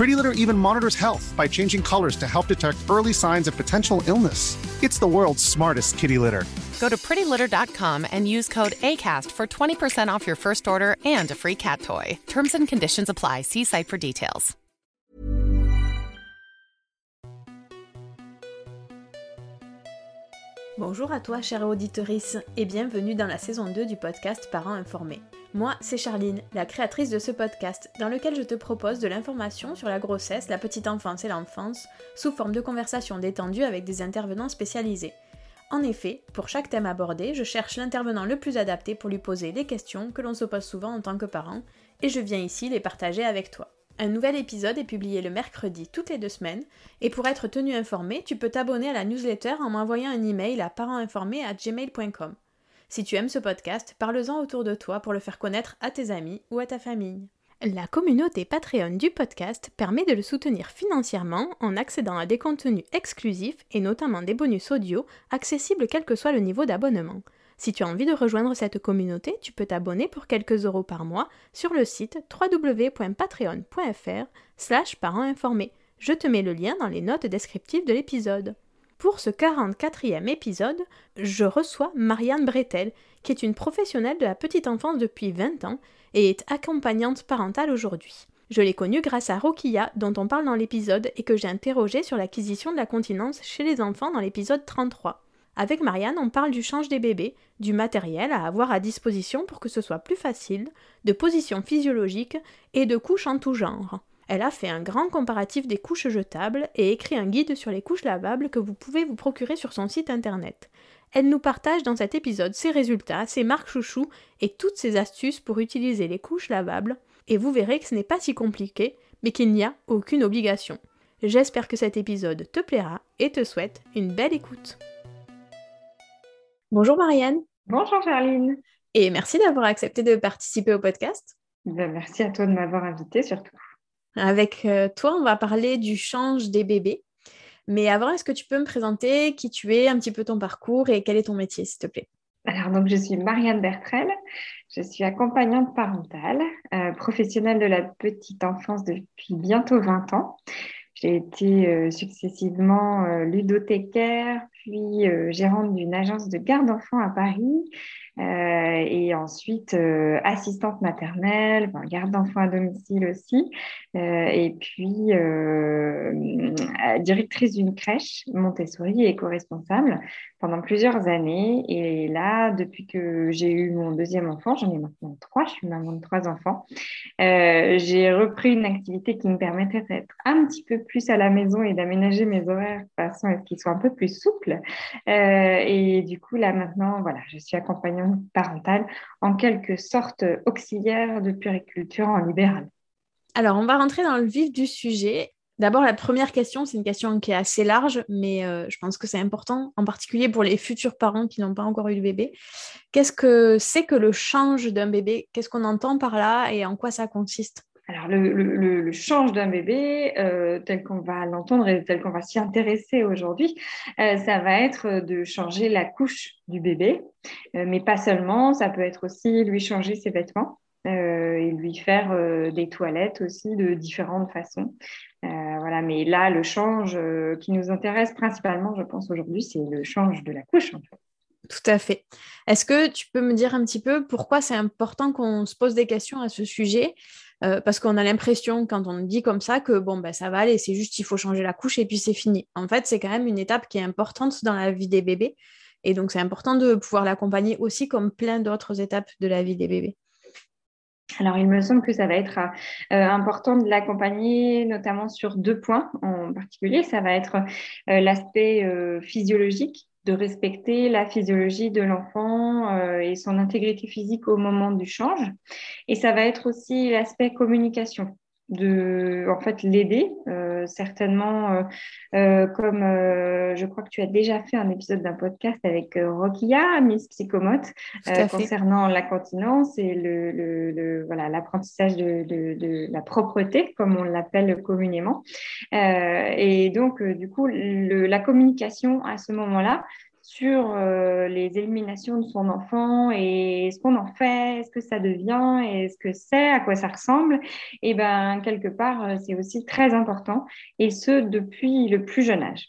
Pretty Litter even monitors health by changing colors to help detect early signs of potential illness. It's the world's smartest kitty litter. Go to prettylitter.com and use code ACAST for 20% off your first order and a free cat toy. Terms and conditions apply. See site for details. Bonjour à toi, chère auditorice, et bienvenue dans la saison 2 du podcast Parents informés. Moi, c'est Charline, la créatrice de ce podcast, dans lequel je te propose de l'information sur la grossesse, la petite enfance et l'enfance, sous forme de conversations détendues avec des intervenants spécialisés. En effet, pour chaque thème abordé, je cherche l'intervenant le plus adapté pour lui poser les questions que l'on se pose souvent en tant que parent, et je viens ici les partager avec toi. Un nouvel épisode est publié le mercredi toutes les deux semaines, et pour être tenu informé, tu peux t'abonner à la newsletter en m'envoyant un email à parentinformé@gmail.com. Si tu aimes ce podcast, parle-en autour de toi pour le faire connaître à tes amis ou à ta famille. La communauté Patreon du podcast permet de le soutenir financièrement en accédant à des contenus exclusifs et notamment des bonus audio accessibles quel que soit le niveau d'abonnement. Si tu as envie de rejoindre cette communauté, tu peux t'abonner pour quelques euros par mois sur le site www.patreon.fr slash parents Je te mets le lien dans les notes descriptives de l'épisode. Pour ce 44e épisode, je reçois Marianne Bretel, qui est une professionnelle de la petite enfance depuis 20 ans et est accompagnante parentale aujourd'hui. Je l'ai connue grâce à Rokia, dont on parle dans l'épisode et que j'ai interrogé sur l'acquisition de la continence chez les enfants dans l'épisode 33. Avec Marianne, on parle du change des bébés, du matériel à avoir à disposition pour que ce soit plus facile, de positions physiologiques et de couches en tout genre. Elle a fait un grand comparatif des couches jetables et écrit un guide sur les couches lavables que vous pouvez vous procurer sur son site internet. Elle nous partage dans cet épisode ses résultats, ses marques chouchous et toutes ses astuces pour utiliser les couches lavables, et vous verrez que ce n'est pas si compliqué, mais qu'il n'y a aucune obligation. J'espère que cet épisode te plaira et te souhaite une belle écoute. Bonjour Marianne. Bonjour Charline. Et merci d'avoir accepté de participer au podcast. Ben, merci à toi de m'avoir invité surtout. Avec euh, toi, on va parler du change des bébés. Mais avant, est-ce que tu peux me présenter qui tu es, un petit peu ton parcours et quel est ton métier, s'il te plaît? Alors, donc, je suis Marianne Bertrel, je suis accompagnante parentale, euh, professionnelle de la petite enfance depuis bientôt 20 ans. J'ai été euh, successivement ludothécaire, puis gérante d'une agence de garde d'enfants à Paris, euh, et ensuite euh, assistante maternelle, garde d'enfants à domicile aussi, euh, et puis directrice d'une crèche Montessori éco-responsable pendant plusieurs années. Et là, depuis que j'ai eu mon deuxième enfant, j'en ai maintenant trois, je suis maman de trois enfants, j'ai repris une activité qui me permettait d'être un petit peu plus à la maison et d'aménager mes horaires de façon à ce qu'ils soient un peu plus souples. et du coup, là maintenant, voilà, je suis accompagnante parentale, en quelque sorte auxiliaire de puriculture en libéral. Alors, on va rentrer dans le vif du sujet. D'abord, la première question, c'est une question qui est assez large, mais euh, je pense que c'est important, en particulier pour les futurs parents qui n'ont pas encore eu de bébé. Qu'est-ce que c'est que le change d'un bébé? Qu'est-ce qu'on entend par là et en quoi ça consiste? Alors, le, change d'un bébé, euh, tel qu'on va l'entendre et tel qu'on va s'y intéresser aujourd'hui, euh, ça va être de changer la couche du bébé, euh, mais pas seulement, ça peut être aussi lui changer ses vêtements. et lui faire des toilettes aussi de différentes façons. voilà, mais là, le change qui nous intéresse principalement, je pense aujourd'hui, c'est le change de la couche. Tout à fait. Est-ce que tu peux me dire un petit peu pourquoi c'est important qu'on se pose des questions à ce sujet? Euh, Parce qu'on a l'impression, quand on dit comme ça, que bon, ben, ça va aller, c'est juste il faut changer la couche et puis c'est fini. En fait, c'est quand même une étape qui est importante dans la vie des bébés. Et donc, c'est important de pouvoir l'accompagner aussi comme plein d'autres étapes de la vie des bébés. Alors, il me semble que ça va être euh, important de l'accompagner, notamment sur deux points en particulier. Ça va être euh, l'aspect physiologique de respecter la physiologie de l'enfant euh, et son intégrité physique au moment du change. Et ça va être aussi l'aspect communication de en fait l'aider euh, certainement euh, comme je crois que tu as déjà fait un épisode d'un podcast avec Rokia Miss Psychomote concernant la continence et le, le, voilà l'apprentissage de, de, de, la propreté comme on l'appelle communément. Et donc du coup la communication à ce moment-là sur euh, les éliminations de son enfant et ce qu'on en fait, est-ce que ça devient, est-ce que c'est, à quoi ça ressemble, et ben quelque part, euh, c'est aussi très important, et ce depuis le plus jeune âge.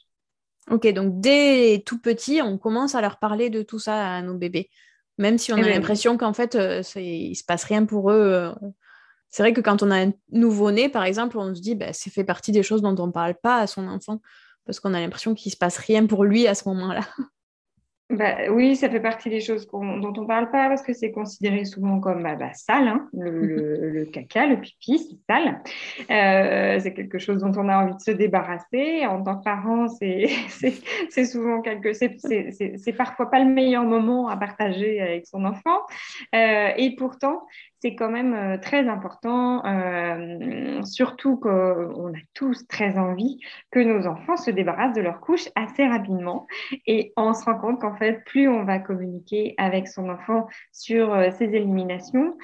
Ok, donc dès tout petit, on commence à leur parler de tout ça à nos bébés, même si on a l'impression qu'en fait, euh, il se passe rien pour eux. C'est vrai que quand on a un nouveau-né, par exemple, on se dit, bah, c'est fait partie des choses dont on ne parle pas à son enfant, parce qu'on a l'impression qu'il ne se passe rien pour lui à ce moment-là. Bah, oui, ça fait partie des choses dont on ne parle pas parce que c'est considéré souvent comme bah, bah, sale. Hein. Le, caca, le pipi, c'est sale. Euh, c'est quelque chose dont on a envie de se débarrasser. En tant que parent, c'est souvent quelque c'est parfois pas le meilleur moment à partager avec son enfant. Euh, et pourtant, c'est quand même euh, très important, euh, surtout qu'on a tous très envie que nos enfants se débarrassent de leur couche assez rapidement. Et on se rend compte qu'en plus on va communiquer avec son enfant sur euh, ses éliminations,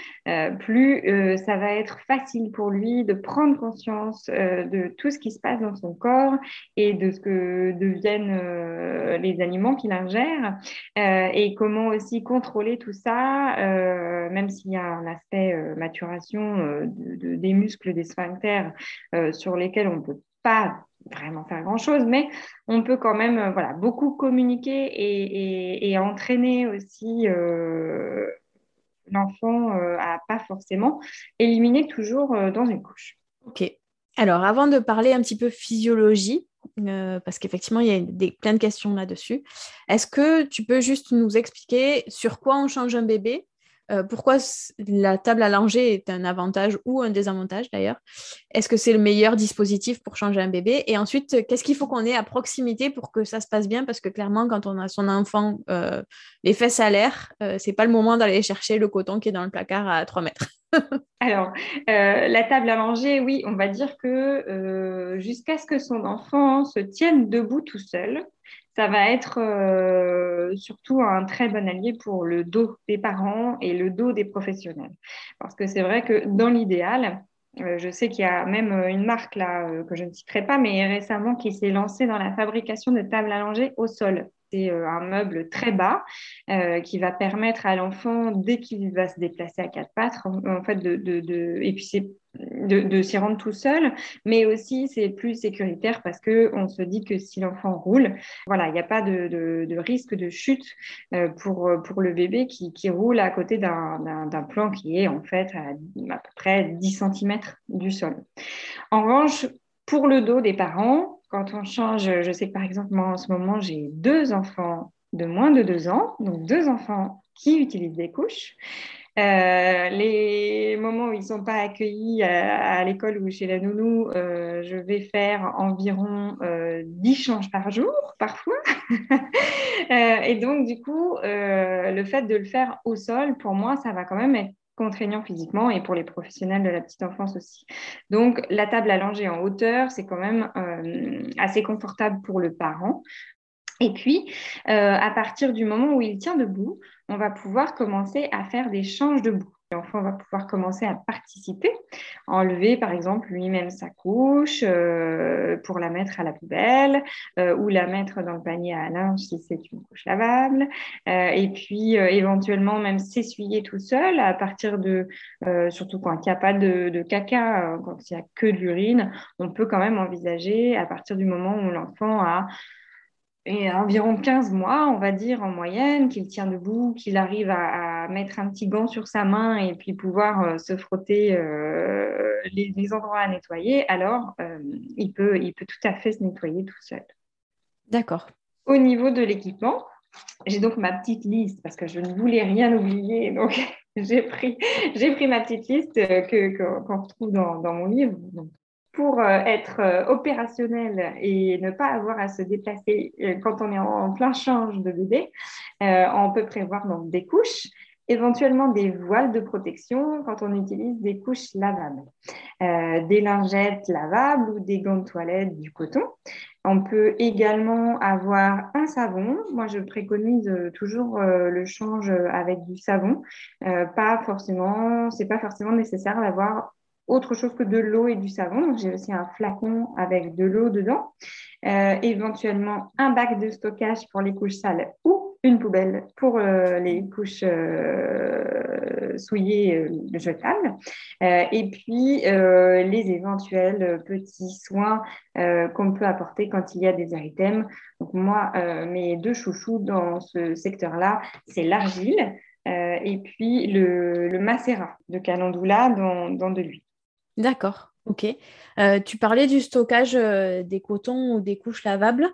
plus ça va être facile pour lui de prendre conscience de tout ce qui se passe dans son corps et de ce que deviennent les aliments qu'il ingère et comment aussi contrôler tout ça, même s'il y a un aspect euh, maturation euh, des muscles des sphincters euh, sur lesquels on peut pas vraiment faire grand-chose, mais on peut quand même voilà, beaucoup communiquer et, entraîner aussi l'enfant à pas forcément éliminer toujours dans une couche. Ok. Alors, avant de parler un petit peu physiologie, parce qu'effectivement, il y a des, plein de questions là-dessus, est-ce que tu peux juste nous expliquer sur quoi on change un bébé? Euh, pourquoi la table à langer est un avantage ou un désavantage d'ailleurs? Est-ce que c'est le meilleur dispositif pour changer un bébé? Et ensuite, qu'est-ce qu'il faut qu'on ait à proximité pour que ça se passe bien? Parce que clairement, quand on a son enfant euh, les fesses à l'air, euh, c'est pas le moment d'aller chercher le coton qui est dans le placard à 3 mètres. Alors, la table à langer, oui, on va dire que jusqu'à ce que son enfant se tienne debout tout seul, ça va être euh, surtout un très bon allié pour le dos des parents et le dos des professionnels. Parce que c'est vrai que dans l'idéal, euh, je sais qu'il y a même une marque là euh, que je ne citerai pas, mais récemment qui s'est lancée dans la fabrication de tables allongées au sol. C'est un meuble très bas qui va permettre à l'enfant, dès qu'il va se déplacer à quatre pattes, en, fait, de, de, de, et puis c'est de, s'y rendre tout seul, mais aussi c'est plus sécuritaire parce que on se dit que si l'enfant roule, voilà, il n'y a pas de, risque de chute euh, pour, le bébé qui, roule à côté d'un plan qui est en fait à, à peu près 10 cm du sol. En revanche, pour le dos des parents, quand on change, je sais que par exemple, moi en ce moment, j'ai deux enfants de moins de deux ans, donc deux enfants qui utilisent des couches. Euh, les moments où ils ne sont pas accueillis à, l'école ou chez la nounou, euh, je vais faire environ euh, 10 changes par jour, parfois. Euh, et donc, du coup, le fait de le faire au sol, pour moi, ça va quand même être contraignant physiquement et pour les professionnels de la petite enfance aussi. Donc, la table allongée en hauteur, c'est quand même assez confortable pour le parent. Et puis, à partir du moment où il tient debout, on va pouvoir commencer à faire des changes debout. L'enfant va pouvoir commencer à participer, enlever par exemple lui-même sa couche euh, pour la mettre à la poubelle euh, ou la mettre dans le panier à linge si c'est une couche lavable. Euh, et puis éventuellement même s'essuyer tout seul à partir de, surtout quand il n'y a pas de, de caca, quand il n'y a que de l'urine, on peut quand même envisager à partir du moment où l'enfant a et environ 15 mois, on va dire en moyenne, qu'il tient debout, qu'il arrive à, mettre un petit gant sur sa main et puis pouvoir euh, se frotter euh, les, endroits à nettoyer, alors euh, il, peut, il peut tout à fait se nettoyer tout seul. D'accord. Au niveau de l'équipement, j'ai donc ma petite liste parce que je ne voulais rien oublier. Donc, j'ai pris, pris ma petite liste que, qu'on retrouve dans, dans, mon livre. Donc, pour euh, être euh, opérationnel et ne pas avoir à se déplacer euh, quand on est en, plein change de bébé, on peut prévoir donc des couches, éventuellement des voiles de protection quand on utilise des couches lavables, des lingettes lavables ou des gants de toilette du coton. On peut également avoir un savon. Moi, je préconise toujours le change avec du savon. pas forcément, c'est pas forcément nécessaire d'avoir autre chose que de l'eau et du savon. Donc, j'ai aussi un flacon avec de l'eau dedans. Euh, éventuellement, un bac de stockage pour les couches sales ou une poubelle pour euh, les couches euh, souillées jetables. et puis, les éventuels petits soins qu'on peut apporter quand il y a des érythèmes. Donc, moi, mes deux chouchous dans ce secteur-là, c'est l'argile. et puis le, le macérat de calendula dans, dans de l'huile. D'accord, ok. Euh, tu parlais du stockage euh, des cotons ou des couches lavables.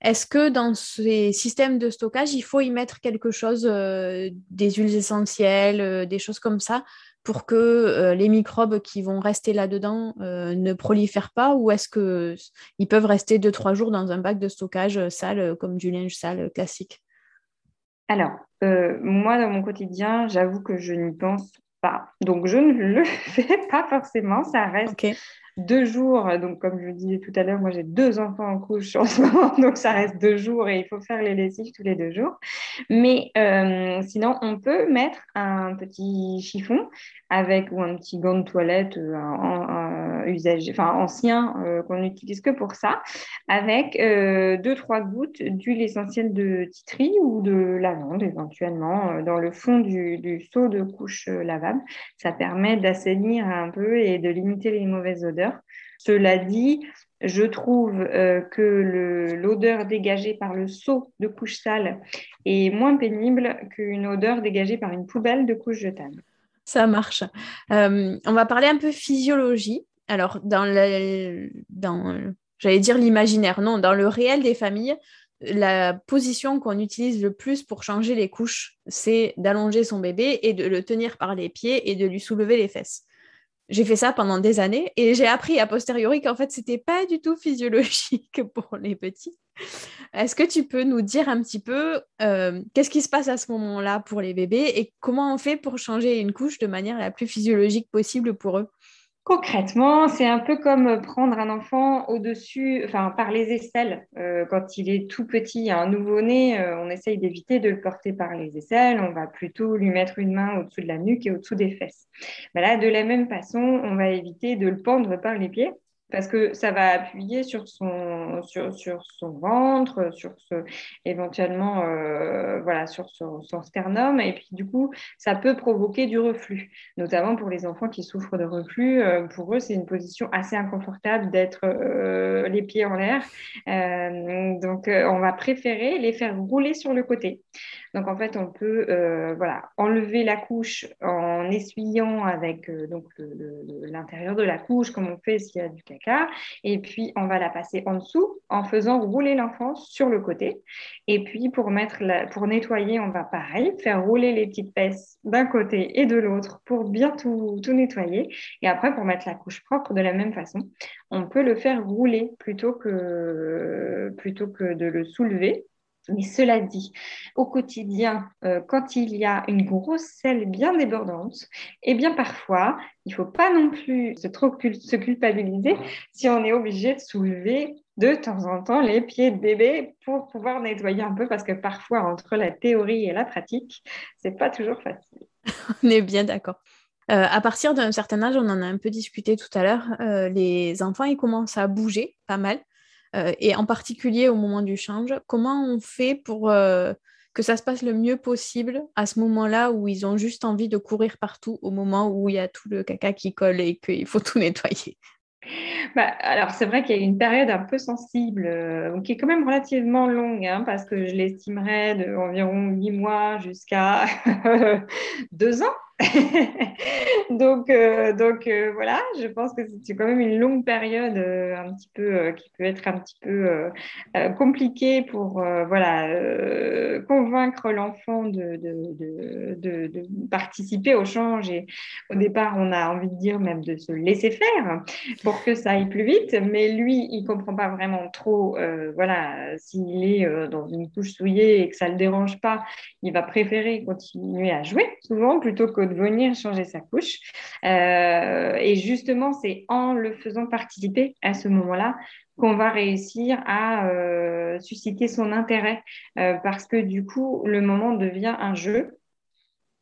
Est-ce que dans ces systèmes de stockage, il faut y mettre quelque chose, euh, des huiles essentielles, des choses comme ça, pour que les microbes qui vont rester là-dedans ne prolifèrent pas ou est-ce qu'ils peuvent rester 2-3 jours dans un bac de stockage sale comme du linge sale classique? Alors, moi, dans mon quotidien, j'avoue que je n'y pense Donc, je ne le fais pas forcément. Ça reste deux jours. Donc, comme je le disais tout à l'heure, moi, j'ai deux enfants en couche en ce moment. Donc, ça reste deux jours et il faut faire les lessives tous les deux jours. Mais euh, sinon, on peut mettre un petit chiffon avec ou un petit gant de toilette euh, enfin, ancien euh, qu'on n'utilise que pour ça, avec deux, trois gouttes d'huile essentielle de titri ou de lavande éventuellement dans le fond du, du seau de couche lavable. Ça permet d'assainir un peu et de limiter les mauvaises odeurs cela dit, je trouve euh, que l'odeur dégagée par le seau de couche sale est moins pénible qu'une odeur dégagée par une poubelle de couche jetable. Ça marche. Euh, on va parler un peu physiologie. Alors, dans, dans j'allais dire l'imaginaire, non, dans le réel des familles, la position qu'on utilise le plus pour changer les couches, c'est d'allonger son bébé et de le tenir par les pieds et de lui soulever les fesses j'ai fait ça pendant des années et j'ai appris a posteriori qu'en fait, c'était pas du tout physiologique pour les petits. Est-ce que tu peux nous dire un petit peu euh, qu'est-ce qui se passe à ce moment-là pour les bébés et comment on fait pour changer une couche de manière la plus physiologique possible pour eux? Concrètement, c'est un peu comme prendre un enfant au-dessus, enfin par les aisselles. Euh, quand il est tout petit, un nouveau-né, euh, on essaye d'éviter de le porter par les aisselles. On va plutôt lui mettre une main au-dessous de la nuque et au-dessous des fesses. Ben là, de la même façon, on va éviter de le pendre par les pieds parce que ça va appuyer sur son, sur, sur son ventre, sur ce, éventuellement euh, voilà, sur son, sternum, et puis du coup, ça peut provoquer du reflux, notamment pour les enfants qui souffrent de reflux. Euh, pour eux, c'est une position assez inconfortable d'être euh, les pieds en l'air. donc, on va préférer les faire rouler sur le côté. Donc, en fait, on peut voilà, enlever la couche en essuyant avec l'intérieur de la couche, comme on fait s'il y a du et puis, on va la passer en dessous en faisant rouler l'enfant sur le côté. Et puis, pour, mettre pour nettoyer, on va pareil, faire rouler les petites fesses d'un côté et de l'autre pour bien tout, tout nettoyer. Et après, pour mettre la couche propre de la même façon, on peut le faire rouler plutôt que, plutôt que de le soulever. Mais cela dit, au quotidien, euh, quand il y a une grosse selle bien débordante, eh bien parfois, il ne faut pas non plus se trop se culpabiliser si on est obligé de soulever de temps en temps les pieds de bébé pour pouvoir nettoyer un peu parce que parfois entre la théorie et la pratique, c'est pas toujours facile. on est bien d'accord. à partir d'un certain âge, on en a un peu discuté tout à l'heure, les enfants, ils commencent à bouger pas mal. Et en particulier au moment du change, comment on fait pour que ça se passe le mieux possible à ce moment-là où ils ont juste envie de courir partout au moment où il y a tout le caca qui colle et qu'il faut tout nettoyer? Bah, alors, c'est vrai qu'il y a une période un peu sensible, euh, qui est quand même relativement longue, hein, parce que je l'estimerais d'environ huit mois jusqu'à deux ans. donc, euh, donc euh, voilà, je pense que c'est quand même une longue période euh, un petit peu qui peut être un petit peu compliquée pour voilà convaincre l'enfant de de, de, participer au change. Au départ, on a envie de dire même de se laisser faire pour que ça aille plus vite. Mais lui, il comprend pas vraiment trop. voilà, s'il est dans une couche souillée et que ça le dérange pas, il va préférer continuer à jouer souvent plutôt que venir changer sa couche. Euh, et justement, c'est en le faisant participer à ce moment-là qu'on va réussir à euh, susciter son intérêt euh, parce que du coup, le moment devient un jeu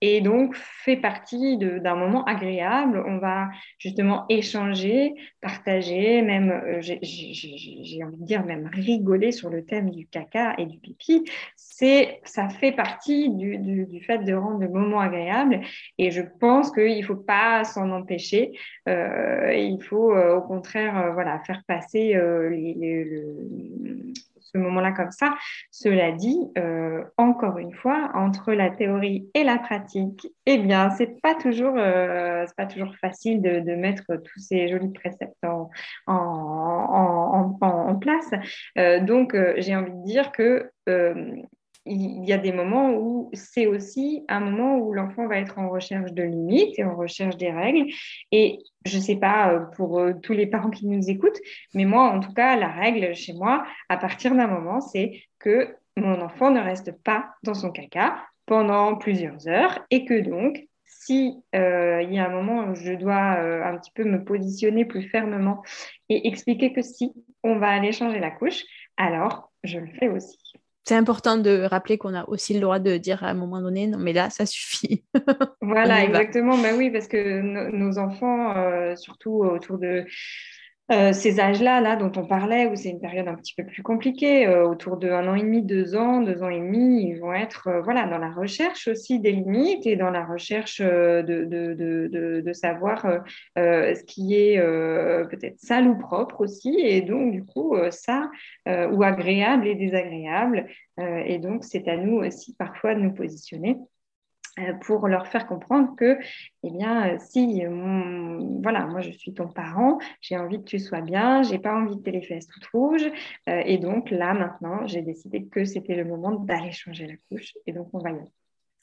et donc fait partie d'un moment agréable. On va justement échanger, partager, même, euh, j'ai envie de dire, même rigoler sur le thème du caca et du pipi. Ça fait partie du, du, fait de rendre le moment agréable. Et je pense qu'il ne faut pas s'en empêcher. Euh, il faut euh, au contraire, voilà, faire passer les, les, ce moment-là comme ça. Cela dit, euh, encore une fois, entre la théorie et la pratique, eh bien, c'est pas toujours, euh, c'est pas toujours facile de, mettre tous ces jolis préceptes en place. Euh, donc, j'ai envie de dire que il y a des moments où c'est aussi un moment où l'enfant va être en recherche de limites et en recherche des règles. Et je ne sais pas euh, pour euh, tous les parents qui nous écoutent, mais moi, en tout cas, la règle chez moi, à partir d'un moment, c'est que mon enfant ne reste pas dans son caca pendant plusieurs heures et que donc, si euh, il y a un moment où je dois un petit peu me positionner plus fermement et expliquer que si on va aller changer la couche, alors je le fais aussi c'est important de rappeler qu'on a aussi le droit de dire à un moment donné, non, mais là, ça suffit. voilà, exactement. Ben oui, parce que nos enfants, euh, surtout autour de euh, ces âges-là, là, dont on parlait, où c'est une période un petit peu plus compliquée, euh, autour de un an et demi, deux ans, deux ans et demi, ils vont être euh, voilà, dans la recherche aussi des limites et dans la recherche de, de, de, de savoir ce qui est peut-être sale ou propre aussi, et donc du coup, ça, ou agréable et désagréable. et donc, c'est à nous aussi parfois de nous positionner euh, pour leur faire comprendre que, eh bien, euh, si, voilà, moi je suis ton parent, j'ai envie que tu sois bien, j'ai pas envie de tes fesses toutes rouges, euh, et donc là maintenant, j'ai décidé que c'était le moment d'aller changer la couche, et donc on va y aller.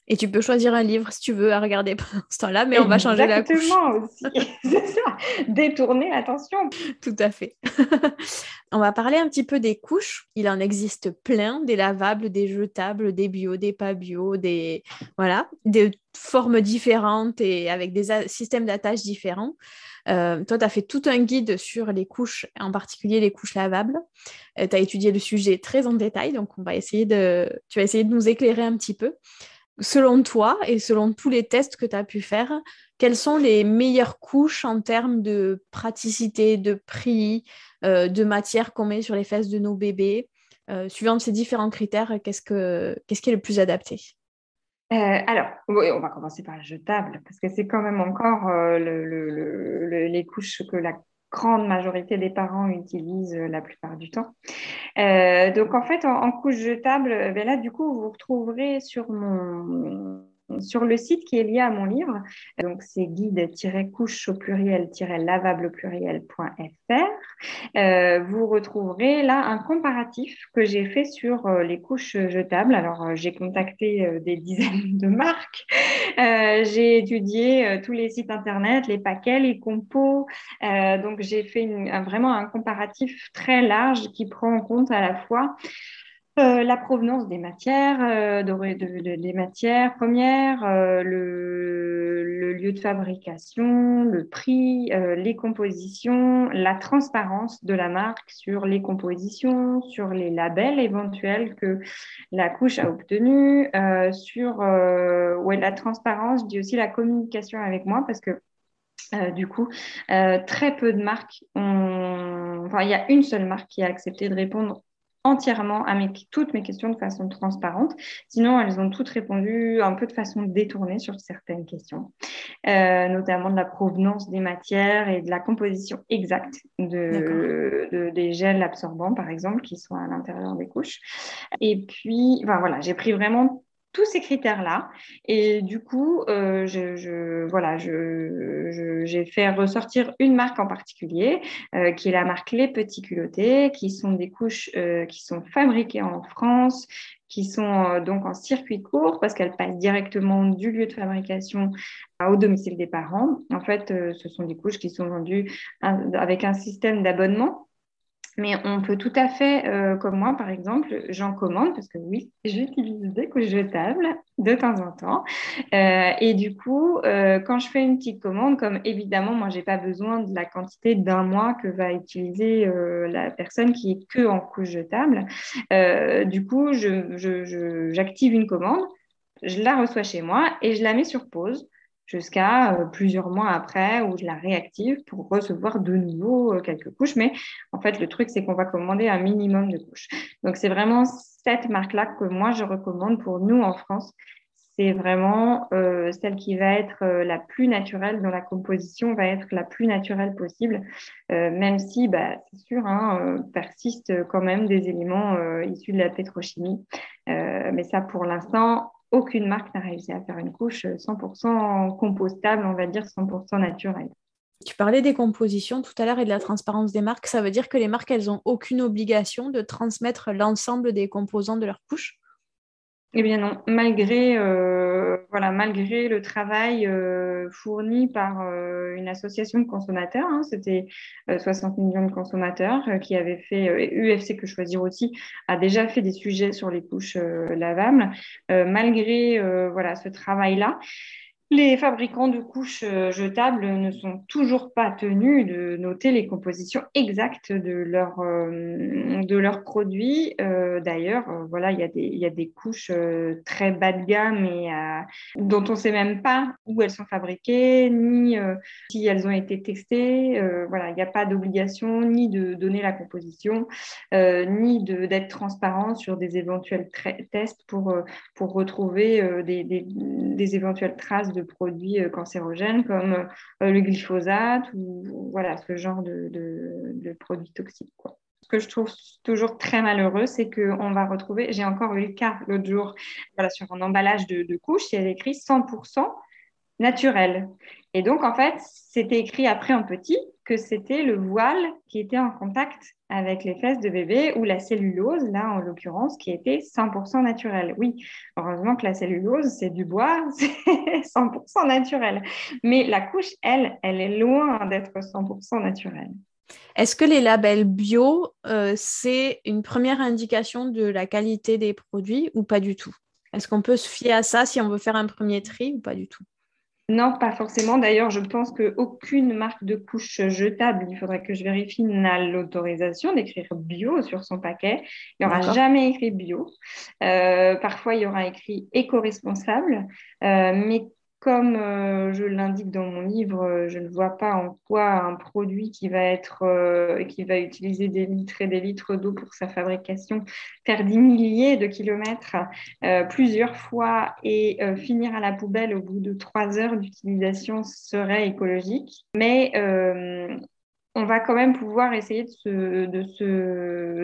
Et tu peux choisir un livre si tu veux à regarder pendant ce temps-là, mais on va changer la couche. Exactement aussi, c'est ça. Détourner l'attention. Tout à fait. on va parler un petit peu des couches. Il en existe plein, des lavables, des jetables, des bio, des pas bio, des voilà, des formes différentes et avec des systèmes d'attache différents. Euh, toi, tu as fait tout un guide sur les couches, en particulier les couches lavables. Euh, tu as étudié le sujet très en détail, donc on va essayer de, tu vas essayer de nous éclairer un petit peu selon toi et selon tous les tests que tu as pu faire, quelles sont les meilleures couches en termes de praticité, de prix, euh, de matière qu'on met sur les fesses de nos bébés euh, Suivant ces différents critères, qu'est-ce, que, qui est le plus adapté? Euh, alors, on va commencer par le jetable, parce que c'est quand même encore les couches que la grande majorité des parents utilisent euh, la plupart du temps. Euh, donc en fait, en, couche jetable, ben là du coup, vous retrouverez sur mon sur le site qui est lié à mon livre. Donc, c'est guide-couche au pluriel-lavable pluriel.fr. Euh, vous retrouverez là un comparatif que j'ai fait sur euh, les couches jetables. Alors, euh, j'ai contacté des dizaines de marques. j'ai étudié tous les sites internet, les paquets, les compos. donc, j'ai fait vraiment un comparatif très large qui prend en compte à la fois euh, la provenance des matières, euh, de, des matières premières, euh, le, lieu de fabrication, le prix, les compositions, la transparence de la marque sur les compositions, sur les labels éventuels que la couche a obtenus, sur la transparence, je dis aussi la communication avec moi parce que du coup, très peu de marques ont... Enfin, il y a une seule marque qui a accepté de répondre entièrement à mes, toutes mes questions de façon transparente. Sinon, elles ont toutes répondu un peu de façon détournée sur certaines questions, euh, notamment de la provenance des matières et de la composition exacte de, des gels absorbants, par exemple, qui sont à l'intérieur des couches. Et puis, voilà, j'ai pris vraiment tous ces critères-là. Et du coup, euh, je, voilà, j'ai fait ressortir une marque en particulier, euh, qui est la marque Les Petits Culottés, qui sont des couches euh, qui sont fabriquées en France, qui sont donc en circuit court parce qu'elles passent directement du lieu de fabrication au domicile des parents. En fait, ce sont des couches qui sont vendues avec un système d'abonnement mais on peut tout à fait, euh, comme moi par exemple, j'en commande parce que oui, j'utilise des couches jetables de temps en temps. Euh, et du coup, euh, quand je fais une petite commande, comme évidemment, moi, j'ai pas besoin de la quantité d'un mois que va utiliser la personne qui est que en couche jetable, du coup, j'active une commande, je la reçois chez moi et je la mets sur pause jusqu'à euh, plusieurs mois après où je la réactive pour recevoir de nouveau euh, quelques couches. Mais en fait, le truc, c'est qu'on va commander un minimum de couches. Donc, c'est vraiment cette marque-là que moi, je recommande pour nous en France. C'est vraiment euh, celle qui va être la plus naturelle, dont la composition va être la plus naturelle possible, même si, bah, c'est sûr, hein, persistent quand même des éléments issus de la pétrochimie. mais ça, pour l'instant, aucune marque n'a réussi à faire une couche 100% compostable, on va dire 100% naturelle. Tu parlais des compositions tout à l'heure et de la transparence des marques. Ça veut dire que les marques, elles n'ont aucune obligation de transmettre l'ensemble des composants de leur couche? Eh bien non, malgré, euh, voilà, malgré le travail euh, fourni par euh, une association de consommateurs, hein, c'était 60 millions de consommateurs qui avaient fait, UFC que choisir aussi, a déjà fait des sujets sur les couches lavables. malgré voilà, ce travail-là, les fabricants de couches euh, jetables ne sont toujours pas tenus de noter les compositions exactes de, leur, euh, de leurs produits. Euh, d'ailleurs, voilà, il y, y a des couches très bas de gamme et dont on ne sait même pas où elles sont fabriquées, ni si elles ont été testées. voilà, il n'y a pas d'obligation ni de donner la composition, ni d'être transparent sur des éventuels tests pour, pour retrouver des, des éventuelles traces de produits euh, cancérogènes comme euh, le glyphosate ou voilà, ce genre de, produits toxiques. Ce que je trouve toujours très malheureux, c'est qu'on va retrouver, j'ai encore eu le cas l'autre jour, sur un emballage de, de couches, il y avait écrit 100% naturel. Et donc, en fait, c'était écrit après en petit que c'était le voile qui était en contact avec les fesses de bébé ou la cellulose, là en l'occurrence, qui était 100% naturelle. Oui, heureusement que la cellulose, c'est du bois, c'est 100% naturel. Mais la couche, elle, elle est loin d'être 100% naturelle. Est-ce que les labels bio, euh, c'est une première indication de la qualité des produits ou pas du tout? Est-ce qu'on peut se fier à ça si on veut faire un premier tri ou pas du tout? Non, pas forcément. D'ailleurs, je pense qu'aucune marque de couche jetable, il faudrait que je vérifie, n'a l'autorisation d'écrire bio sur son paquet. Il n'y aura jamais écrit bio. Euh, parfois, il y aura écrit éco-responsable, euh, mais comme euh, je l'indique dans mon livre, euh, je ne vois pas en quoi un produit qui va être euh, qui va utiliser des litres et des litres d'eau pour sa fabrication faire des milliers de kilomètres plusieurs fois et finir à la poubelle au bout de trois heures d'utilisation serait écologique. Mais on va quand même pouvoir essayer de se, de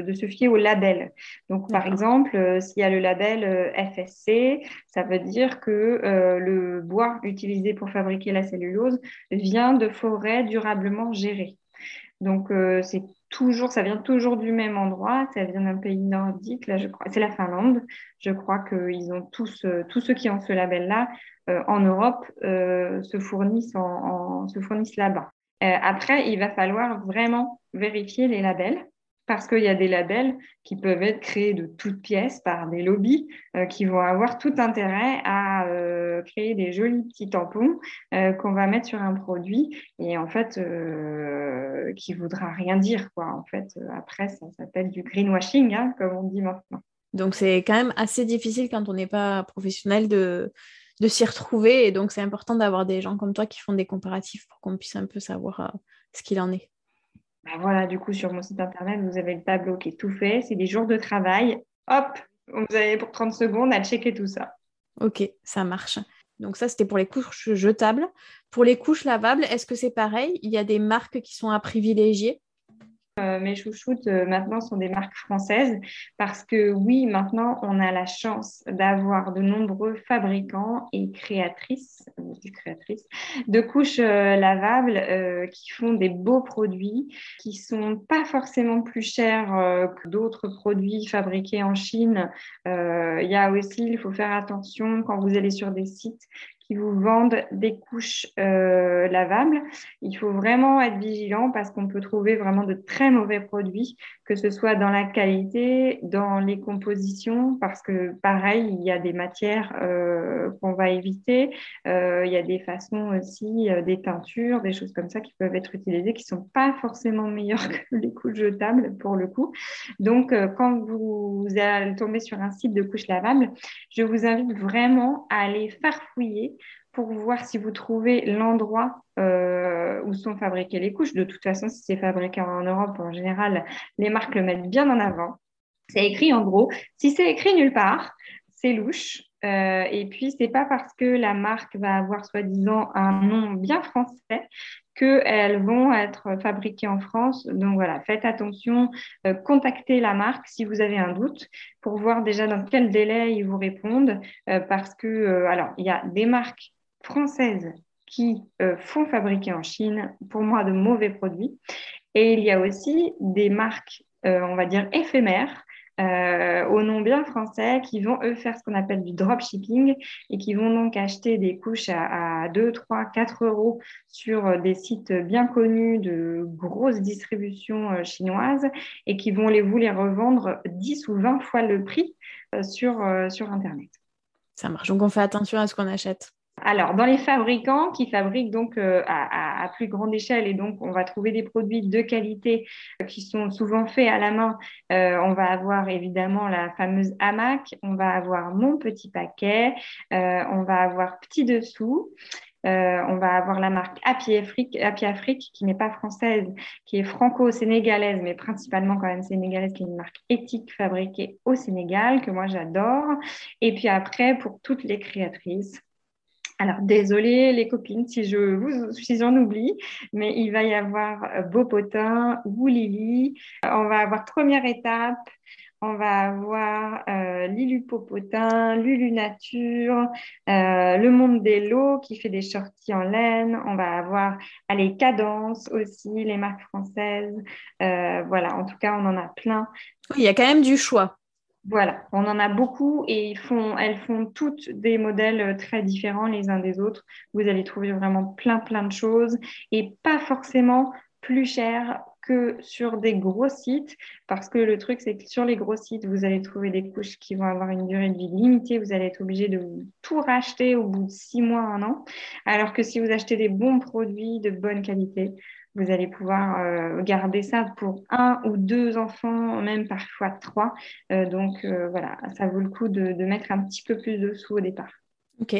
de se fier au label. Donc, par exemple, euh, s'il y a le label euh, FSC, ça veut dire que euh, le bois utilisé pour fabriquer la cellulose vient de forêts durablement gérées. Donc, c'est toujours, ça vient toujours du même endroit, ça vient d'un pays nordique, là, je crois, c'est la Finlande. Je crois qu'ils ont tous, tous ceux qui ont ce label-là, en Europe, se fournissent, se fournissent là-bas. Euh, après, il va falloir vraiment vérifier les labels parce qu'il y a des labels qui peuvent être créés de toutes pièces par des lobbies euh, qui vont avoir tout intérêt à euh, créer des jolis petits tampons qu'on va mettre sur un produit et en fait qui voudra rien dire. Quoi. En fait, après, ça s'appelle du greenwashing, hein, comme on dit maintenant. Donc c'est quand même assez difficile quand on n'est pas professionnel de, de s'y retrouver et donc c'est important d'avoir des gens comme toi qui font des comparatifs pour qu'on puisse un peu savoir ce qu'il en est. Bah voilà, du coup, sur mon site internet, vous avez le tableau qui est tout fait. C'est des jours de travail. Hop, vous avez pour 30 secondes à checker tout ça. Ok, ça marche. Donc ça, c'était pour les couches jetables. Pour les couches lavables, est-ce que c'est pareil? Il y a des marques qui sont à privilégier? euh, mes chouchoutes euh, maintenant sont des marques françaises parce que oui, maintenant on a la chance d'avoir de nombreux fabricants et créatrices, euh, créatrices de couches lavables qui font des beaux produits qui sont pas forcément plus chers que d'autres produits fabriqués en Chine. Il y a aussi, il faut faire attention quand vous allez sur des sites vous vendent des couches euh, lavables. Il faut vraiment être vigilant parce qu'on peut trouver vraiment de très mauvais produits, que ce soit dans la qualité, dans les compositions, parce que pareil, il y a des matières euh, qu'on va éviter. Euh, il y a des façons aussi, des teintures, des choses comme ça qui peuvent être utilisées, qui sont pas forcément meilleures que les couches jetables pour le coup. Donc, quand vous allez tomber sur un site de couches lavables, je vous invite vraiment à aller farfouiller pour voir si vous trouvez l'endroit euh, où sont fabriquées les couches. De toute façon, si c'est fabriqué en Europe, en général, les marques le mettent bien en avant. C'est écrit en gros. Si c'est écrit nulle part, c'est louche. Euh, et puis, c'est pas parce que la marque va avoir soi-disant un nom bien français qu'elles vont être fabriquées en France. Donc voilà, faites attention, euh, contactez la marque si vous avez un doute pour voir déjà dans quel délai ils vous répondent. parce que, alors, il y a des marques françaises qui euh, font fabriquer en Chine, pour moi, de mauvais produits. Et il y a aussi des marques, euh, on va dire, éphémères, euh, au nom bien français, qui vont, eux, faire ce qu'on appelle du dropshipping et qui vont donc acheter des couches à, 2, 3, 4 euros sur des sites bien connus de grosses distributions chinoises et qui vont les, vous les revendre 10 ou 20 fois le prix sur, sur Internet. Ça marche. Donc, on fait attention à ce qu'on achète. Alors, dans les fabricants qui fabriquent donc euh, à, plus grande échelle et donc on va trouver des produits de qualité euh, qui sont souvent faits à la main, euh, on va avoir évidemment la fameuse hamac, on va avoir mon petit paquet, on va avoir petit dessous. on va avoir la marque Happy Afrique, qui n'est pas française, qui est franco-sénégalaise, mais principalement quand même sénégalaise, qui est une marque éthique fabriquée au Sénégal, que moi j'adore. Et puis après, pour toutes les créatrices, alors, désolée les copines si je vous si j'en oublie, mais il va y avoir euh, Beau Potin, Lily. On va avoir première étape, on va avoir euh, Lilu Popotin, Lulu Nature, euh, Le Monde des Lots qui fait des sorties en laine. On va avoir les Cadence aussi, les marques françaises. voilà, en tout cas, on en a plein. Il y a quand même du choix. Voilà, on en a beaucoup et elles font toutes des modèles euh, très différents les uns des autres. Vous allez trouver vraiment plein, plein de choses et pas forcément plus cher que sur des gros sites, parce que le truc, c'est que sur les gros sites, vous allez trouver des couches qui vont avoir une durée de vie limitée, vous allez être obligé de tout racheter au bout de six mois, un an, alors que si vous achetez des bons produits de bonne qualité, vous allez pouvoir euh, garder ça pour un ou deux enfants, même parfois trois. Euh, donc euh, voilà, ça vaut le coup de, mettre un petit peu plus de sous au départ. Ok.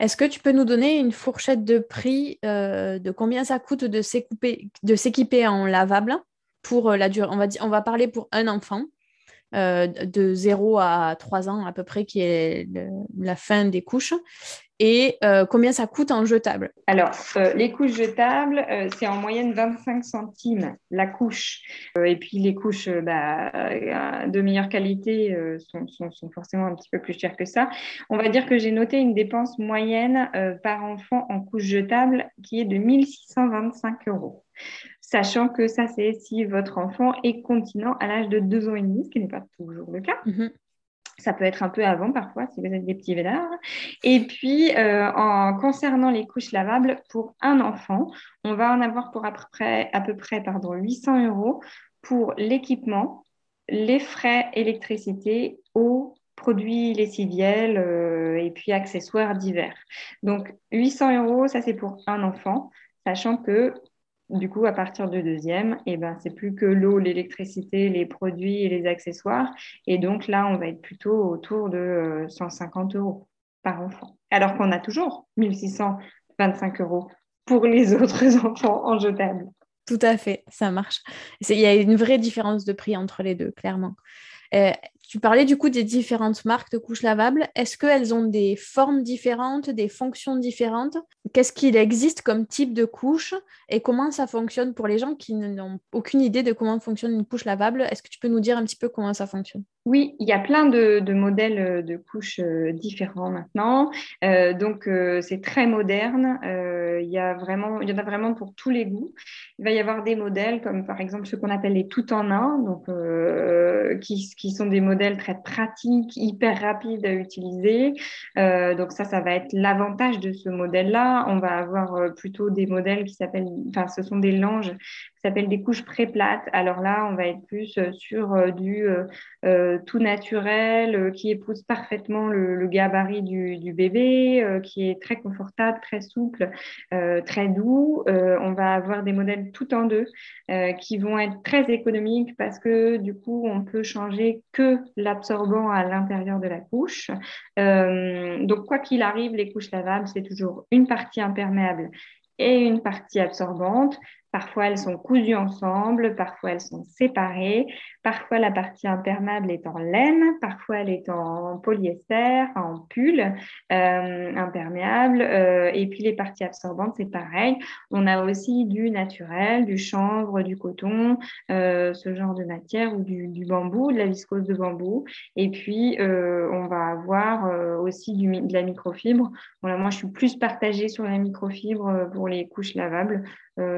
Est-ce que tu peux nous donner une fourchette de prix de combien ça coûte de s'équiper en lavable pour la durée? On va, on va parler pour un enfant de 0 à 3 ans à peu près, qui est la fin des couches et euh, combien ça coûte en jetable? Alors, euh, les couches jetables, euh, c'est en moyenne 25 centimes la couche. et puis, les couches bah, de meilleure qualité sont, sont, forcément un petit peu plus chères que ça. On va dire que j'ai noté une dépense moyenne par enfant en couche jetable qui est de 1625 euros. Sachant que ça, c'est si votre enfant est continent à l'âge de 2 ans et demi, ce qui n'est pas toujours le cas. Mhm. Ça peut être un peu avant parfois si vous êtes des petits vélards. Et puis, euh, en concernant les couches lavables, pour un enfant, on va en avoir pour à peu près, à peu près pardon, 800 euros pour l'équipement, les frais électricité, eau, produits lessiviels euh, et puis accessoires divers. Donc 800 euros, ça c'est pour un enfant, sachant que du coup, à partir du deuxième, eh ben, c'est plus que l'eau, l'électricité, les produits et les accessoires. Et donc là, on va être plutôt autour de 150 euh, euros par enfant. Alors qu'on a toujours 1625 euros pour les autres enfants en jetable. Tout à fait, ça marche. Il y a une vraie différence de prix entre les deux, clairement. Euh, tu parlais du coup des différentes marques de couches lavables. Est-ce qu'elles ont des formes différentes, des fonctions différentes? Qu'est-ce qu'il existe comme type de couche et comment ça fonctionne pour les gens qui n'ont aucune idée de comment fonctionne une couche lavable? Est-ce que tu peux nous dire un petit peu comment ça fonctionne? Oui, il y a plein de, modèles euh, de couches euh, différents maintenant. Euh, donc, c'est très moderne. il, y en a vraiment pour tous les goûts. Il va y avoir des modèles comme par exemple ce qu'on appelle les tout en un, qui, sont des modèles très pratique, hyper rapide à utiliser. Donc ça, ça va être l'avantage de ce modèle-là. On va avoir plutôt des modèles qui s'appellent, enfin, ce sont des langes qui s'appellent des couches pré-plates. Alors là, on va être plus euh, sur du tout naturel, qui épouse parfaitement le, gabarit du, bébé, qui est très confortable, très souple, très doux. on va avoir des modèles tout en deux qui vont être très économiques parce que du coup, on peut changer que l'absorbant à l'intérieur de la couche. Euh, donc, quoi qu'il arrive, les couches lavables, c'est toujours une partie imperméable et une partie absorbante. Parfois, elles sont cousues ensemble, parfois elles sont séparées, parfois la partie imperméable est en laine, parfois elle est en polyester, en pull euh, imperméable, euh, et puis les parties absorbantes, c'est pareil. On a aussi du naturel, du chanvre, du coton, euh, ce genre de matière, ou du, bambou, de la viscose de bambou. Et puis, on va avoir aussi du, de la microfibre. Moi, je suis plus partagée sur la microfibre pour les couches lavables.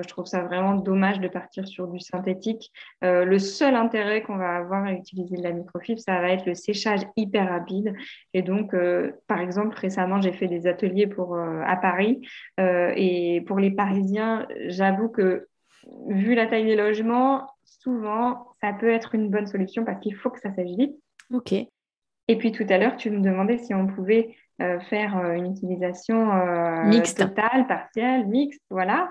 Je trouve ça vraiment dommage de partir sur du synthétique. Euh, le seul intérêt qu'on va avoir à utiliser de la microfibre, ça va être le séchage hyper rapide. Et donc, euh, par exemple, récemment, j'ai fait des ateliers pour, euh, à Paris. et pour les Parisiens, j'avoue que vu la taille des logements, souvent, ça peut être une bonne solution parce qu'il faut que ça sèche vite. OK. Et puis tout à l'heure, tu me demandais si on pouvait faire une utilisation mixte. totale, partielle, mixte, voilà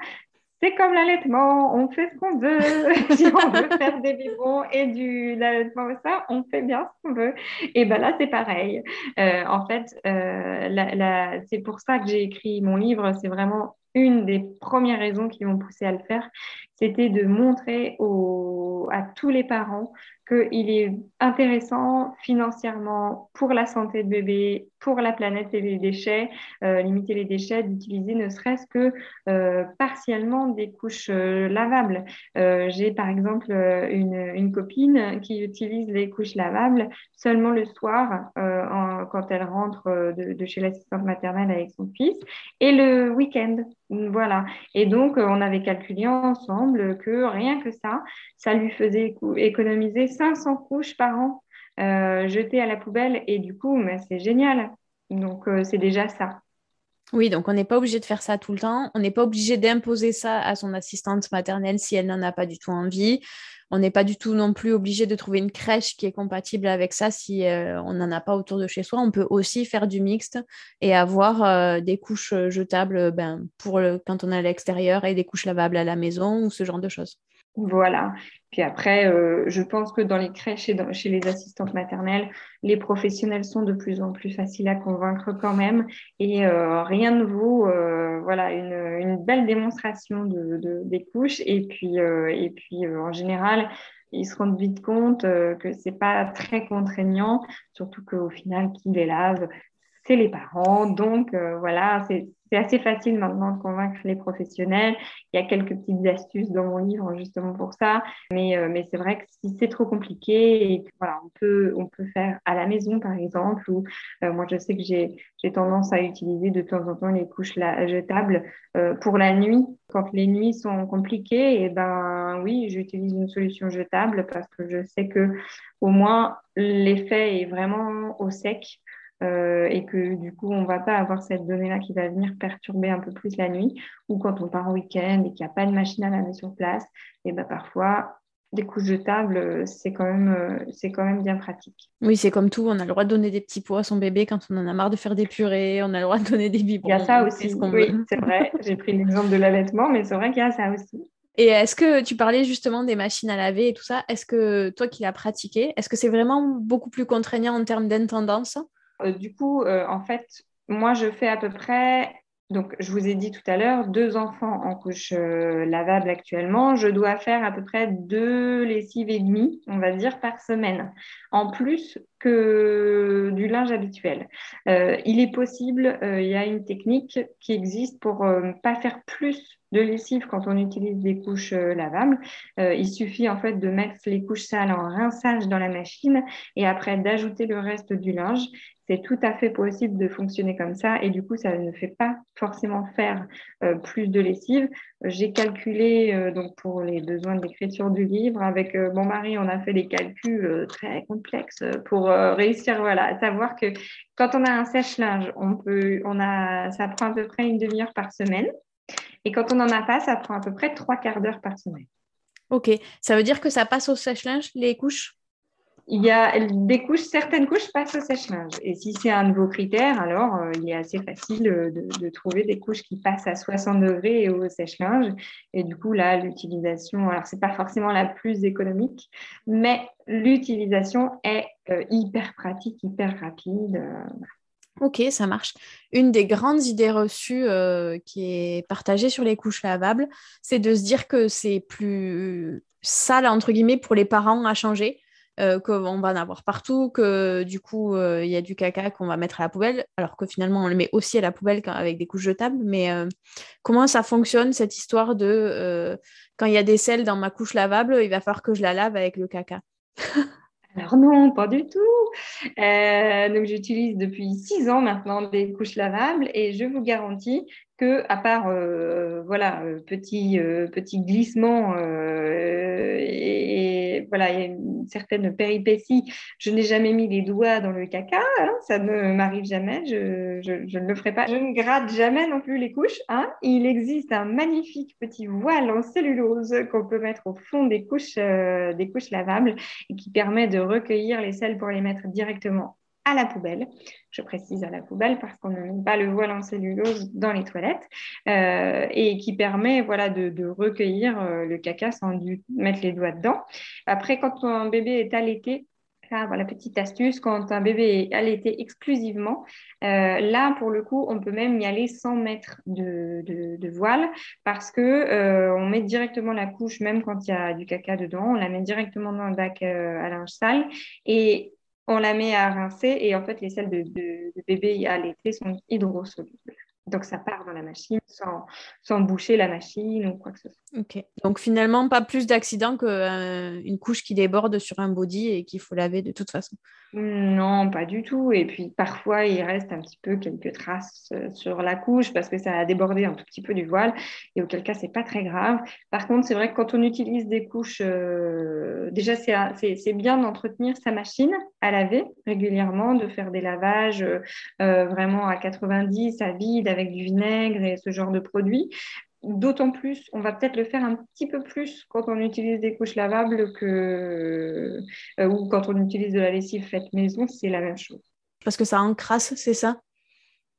c'est comme l'allaitement, on fait ce qu'on veut. si on veut faire des biberons et du l'allaitement ça, on fait bien ce qu'on veut. Et ben là, c'est pareil. Euh, en fait, euh, c'est pour ça que j'ai écrit mon livre. C'est vraiment une des premières raisons qui m'ont poussé à le faire, c'était de montrer à tous les parents qu'il est intéressant financièrement pour la santé de bébé, pour la planète et les déchets, euh, limiter les déchets, d'utiliser ne serait-ce que euh, partiellement des couches euh, lavables. J'ai par exemple une, copine qui utilise les couches lavables seulement le soir quand elle rentre de, de chez l'assistante maternelle avec son fils et le week-end. Voilà. Et donc, on avait calculé ensemble que rien que ça, ça lui faisait économiser 500 couches par an euh, jetées à la poubelle. Et du coup, c'est génial. Donc, euh, c'est déjà ça. Oui, donc on n'est pas obligé de faire ça tout le temps. On n'est pas obligé d'imposer ça à son assistante maternelle si elle n'en a pas du tout envie. On n'est pas du tout non plus obligé de trouver une crèche qui est compatible avec ça si euh, on n'en a pas autour de chez soi. On peut aussi faire du mixte et avoir des couches jetables ben, pour quand on est à l'extérieur et des couches lavables à la maison ou ce genre de choses. Voilà. Puis après, euh, je pense que dans les crèches et chez les assistantes maternelles, les professionnels sont de plus en plus faciles à convaincre quand même. Et euh, rien ne vaut euh, voilà, une, belle démonstration de, des couches. Et puis, et puis en général, ils se rendent vite compte que c'est pas très contraignant, surtout qu'au final, qui les lave, c'est les parents. Donc voilà, c'est c'est assez facile maintenant de convaincre les professionnels. Il y a quelques petites astuces dans mon livre justement pour ça. Mais, euh, c'est vrai que si c'est trop compliqué, et voilà, on, peut, on peut faire à la maison par exemple, ou euh, moi je sais que j'ai tendance à utiliser de temps en temps les couches jetables euh, pour la nuit. Quand les nuits sont compliquées, et eh ben oui, j'utilise une solution jetable parce que je sais que au moins l'effet est vraiment au sec. Euh, et que du coup, on ne va pas avoir cette donnée-là qui va venir perturber un peu plus la nuit, ou quand on part en week-end et qu'il n'y a pas de machine à laver sur place, et ben parfois, des couches jetables, c'est quand, même, c'est quand même bien pratique. Oui, c'est comme tout, on a le droit de donner des petits pots à son bébé quand on en a marre de faire des purées, on a le droit de donner des biberons. Il y a ça aussi, oui, c'est vrai. J'ai pris l'exemple de l'allaitement, mais c'est vrai qu'il y a ça aussi. Et est-ce que tu parlais justement des machines à laver et tout ça? Est-ce que toi qui l'as pratiqué, est-ce que c'est vraiment beaucoup plus contraignant en termes d'intendance euh, Du coup, euh, en fait, moi je fais à peu près, donc je vous ai dit tout à l'heure, deux enfants en couche euh, lavable actuellement. Je dois faire à peu près deux lessives et demie, on va dire, par semaine, en plus que du linge habituel. il est possible, il y a une technique qui existe pour ne pas faire plus de lessive quand on utilise des couches euh, lavables. Euh, il suffit en fait de mettre les couches sales en rinçage dans la machine et après d'ajouter le reste du linge. C'est tout à fait possible de fonctionner comme ça et du coup, ça ne fait pas forcément faire euh, plus de lessive. J'ai calculé donc pour les besoins de l'écriture du livre avec mon mari, on a fait des calculs très complexes pour réussir voilà, à savoir que quand on a un sèche-linge, on peut, on a, ça prend à peu près une demi-heure par semaine. Et quand on n'en a pas, ça prend à peu près trois quarts d'heure par semaine. Ok, ça veut dire que ça passe au sèche-linge, les couches? Il y a des couches, certaines couches passent au sèche-linge. Et si c'est un nouveau critère, alors euh, il est assez facile euh, de, trouver des couches qui passent à 60 degrés au sèche-linge. Et du coup, là, l'utilisation, alors c'est pas forcément la plus économique, mais l'utilisation est euh, hyper pratique, hyper rapide. Ok, ça marche. Une des grandes idées reçues qui est partagée sur les couches lavables, c'est de se dire que c'est plus sale, entre guillemets, pour les parents à changer, euh, qu'on va en avoir partout, que du coup, euh, il y a du caca qu'on va mettre à la poubelle, alors que finalement, on le met aussi à la poubelle avec des couches jetables. Mais comment ça fonctionne, cette histoire de quand il y a des sels dans ma couche lavable, il va falloir que je la lave avec le caca? Alors non, pas du tout. Euh, donc j'utilise depuis six ans maintenant des couches lavables et je vous garantis à part euh, voilà euh, petit petit glissement et, voilà il y a une certaine péripétie, je n'ai jamais mis les doigts dans le caca, hein, ça ne m'arrive jamais, je, ne le ferai pas. Je ne gratte jamais non plus les couches. Hein. Il existe un magnifique petit voile en cellulose qu'on peut mettre au fond des couches des couches lavables et qui permet de recueillir les sels pour les mettre directement à la poubelle. Je précise à la poubelle parce qu'on ne met pas le voile en cellulose dans les toilettes euh, et qui permet voilà, de, recueillir euh, le caca sans mettre les doigts dedans. Après, quand un bébé est allaité, voilà, petite astuce, quand un bébé est allaité exclusivement, euh, là, pour le coup, on peut même y aller sans mettre de, de, voile parce que on met directement la couche, même quand il y a du caca dedans, on la met directement dans le bac à linge sale et on la met à rincer et en fait les sels de, de, bébé à l'été sont hydrosolubles. Donc ça part dans la machine sans, sans, boucher la machine ou quoi que ce soit. Ok. Donc finalement, pas plus d'accidents qu'une euh, couche qui déborde sur un body et qu'il faut laver de toute façon. Non, pas du tout. Et puis parfois, il reste un petit peu quelques traces euh, sur la couche parce que ça a débordé un tout petit peu du voile. Et auquel cas, c'est pas très grave. Par contre, c'est vrai que quand on utilise des couches, euh, déjà, c'est bien d'entretenir sa machine à laver régulièrement, de faire des lavages vraiment à 90, à vide avec du vinaigre et ce genre de produits. D'autant plus, on va peut-être le faire un petit peu plus quand on utilise des couches lavables que euh, ou quand on utilise de la lessive faite maison, c'est la même chose. Parce que ça encrasse, c'est ça?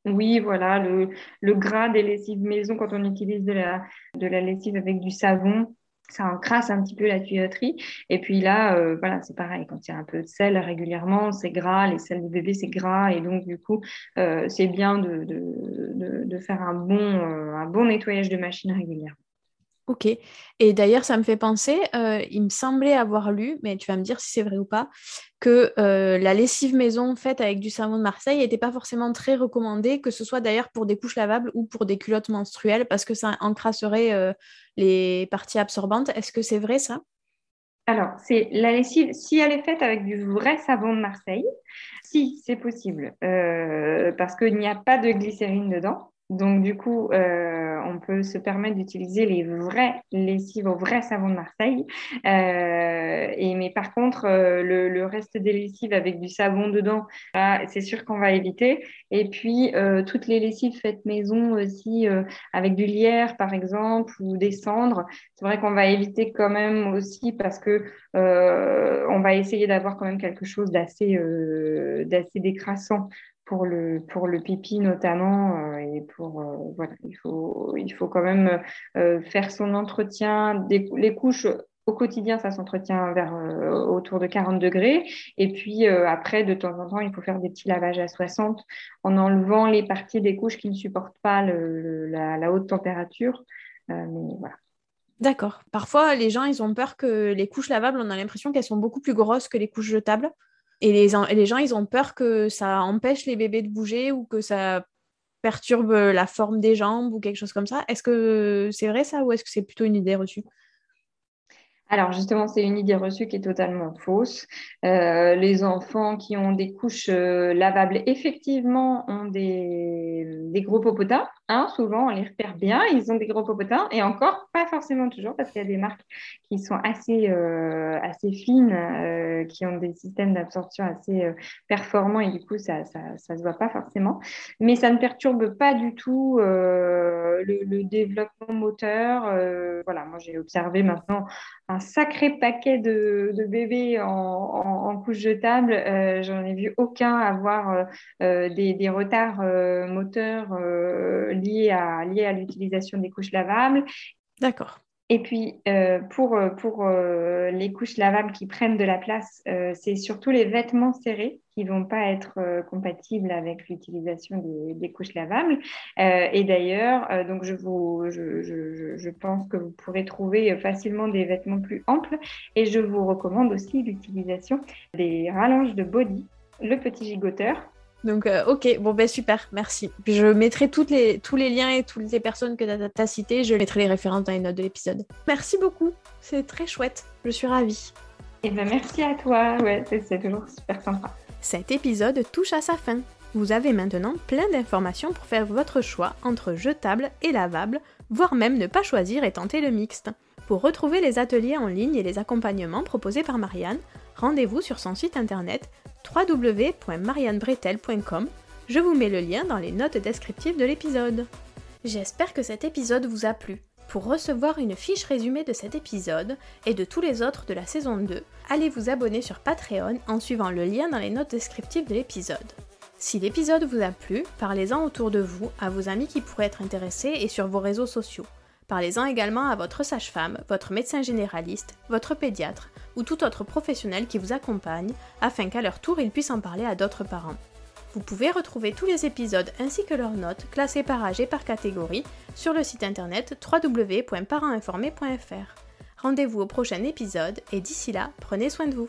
Oui, voilà, le, le, gras des lessives maison quand on utilise de la, de la lessive avec du savon, ça encrasse un petit peu la tuyauterie. Et puis là, euh, voilà, c'est pareil, quand il y a un peu de sel régulièrement, c'est gras, les sels du bébé, c'est gras. Et donc, du coup, euh, c'est bien de, de, de, faire un bon, euh, un bon nettoyage de machine régulièrement. Ok. Et d'ailleurs, ça me fait penser, euh, il me semblait avoir lu, mais tu vas me dire si c'est vrai ou pas, que euh, la lessive maison faite avec du savon de Marseille n'était pas forcément très recommandée, que ce soit d'ailleurs pour des couches lavables ou pour des culottes menstruelles, parce que ça encrasserait euh, les parties absorbantes. Est-ce que c'est vrai ça? Alors, c'est la lessive, si elle est faite avec du vrai savon de Marseille, si c'est possible, parce qu'il n'y a pas de glycérine dedans, Donc, du coup, euh, on peut se permettre d'utiliser les vrais lessives au vrai savon de Marseille. Euh, mais par contre, euh, le, reste des lessives avec du savon dedans, c'est sûr qu'on va éviter. Et puis, toutes les lessives faites maison aussi, avec du lierre, par exemple, ou des cendres, c'est vrai qu'on va éviter quand même aussi parce que on va essayer d'avoir quand même quelque chose d'assez décrassant pour le, pour le pipi notamment. Euh, et pour, euh, voilà, il faut, il faut quand même euh, faire son entretien. Des, les couches au quotidien, ça s'entretient vers autour de 40 degrés. Et puis après, de temps en temps, il faut faire des petits lavages à 60 en enlevant les parties des couches qui ne supportent pas la, haute température. mais voilà. D'accord. Parfois, les gens, ils ont peur que les couches lavables, on a l'impression qu'elles sont beaucoup plus grosses que les couches jetables. Et les, gens, ils ont peur que ça empêche les bébés de bouger ou que ça perturbe la forme des jambes ou quelque chose comme ça. Est-ce que c'est vrai ça ou est-ce que c'est plutôt une idée reçue? Alors justement, c'est une idée reçue qui est totalement fausse. Euh, les enfants qui ont des couches euh, lavables, effectivement, ont des, des gros popotins. Hein, souvent, on les repère bien, ils ont des gros popotins. Et encore, pas forcément toujours, parce qu'il y a des marques qui sont assez, euh, assez fines, qui ont des systèmes d'absorption assez performants, et du coup, ça ne ça, ça se voit pas forcément. Mais ça ne perturbe pas du tout le, développement moteur. voilà, moi, j'ai observé maintenant un sacré paquet de, bébés en, couche jetable. Euh, J'en ai vu aucun avoir euh, euh, des, retards euh, moteurs liés à, à l'utilisation des couches lavables. D'accord. Et puis, pour, pour les couches lavables qui prennent de la place, c'est surtout les vêtements serrés qui vont pas être euh, compatibles avec l'utilisation des, couches lavables. Euh, et d'ailleurs, euh, donc je, vous, je, je, je, pense que vous pourrez trouver facilement des vêtements plus amples. Et je vous recommande aussi l'utilisation des rallonges de body, le petit gigoteur. Donc, ok, bon, ben super, merci. Je mettrai toutes les, tous les liens et toutes les personnes que tu as, citées. Je mettrai les références dans les notes de l'épisode. Merci beaucoup, c'est très chouette. Je suis ravie. Et eh ben merci à toi, ouais, c'est toujours super sympa. Cet épisode touche à sa fin. Vous avez maintenant plein d'informations pour faire votre choix entre jetable et lavable, voire même ne pas choisir et tenter le mixte. Pour retrouver les ateliers en ligne et les accompagnements proposés par Marianne, rendez-vous sur son site internet www.mariannebretel.com. Je vous mets le lien dans les notes descriptives de l'épisode. J'espère que cet épisode vous a plu. Pour recevoir une fiche résumée de cet épisode et de tous les autres de la saison 2, allez vous abonner sur Patreon en suivant le lien dans les notes descriptives de l'épisode. Si l'épisode vous a plu, parlez-en autour de vous, à vos amis qui pourraient être intéressés et sur vos réseaux sociaux. Parlez-en également à votre sage-femme, votre médecin généraliste, votre pédiatre ou tout autre professionnel qui vous accompagne afin qu'à leur tour ils puissent en parler à d'autres parents. Vous pouvez retrouver tous les épisodes ainsi que leurs notes classées par âge et par catégorie sur le site internet www.parentinformé.fr. Rendez-vous au prochain épisode et d'ici là, prenez soin de vous.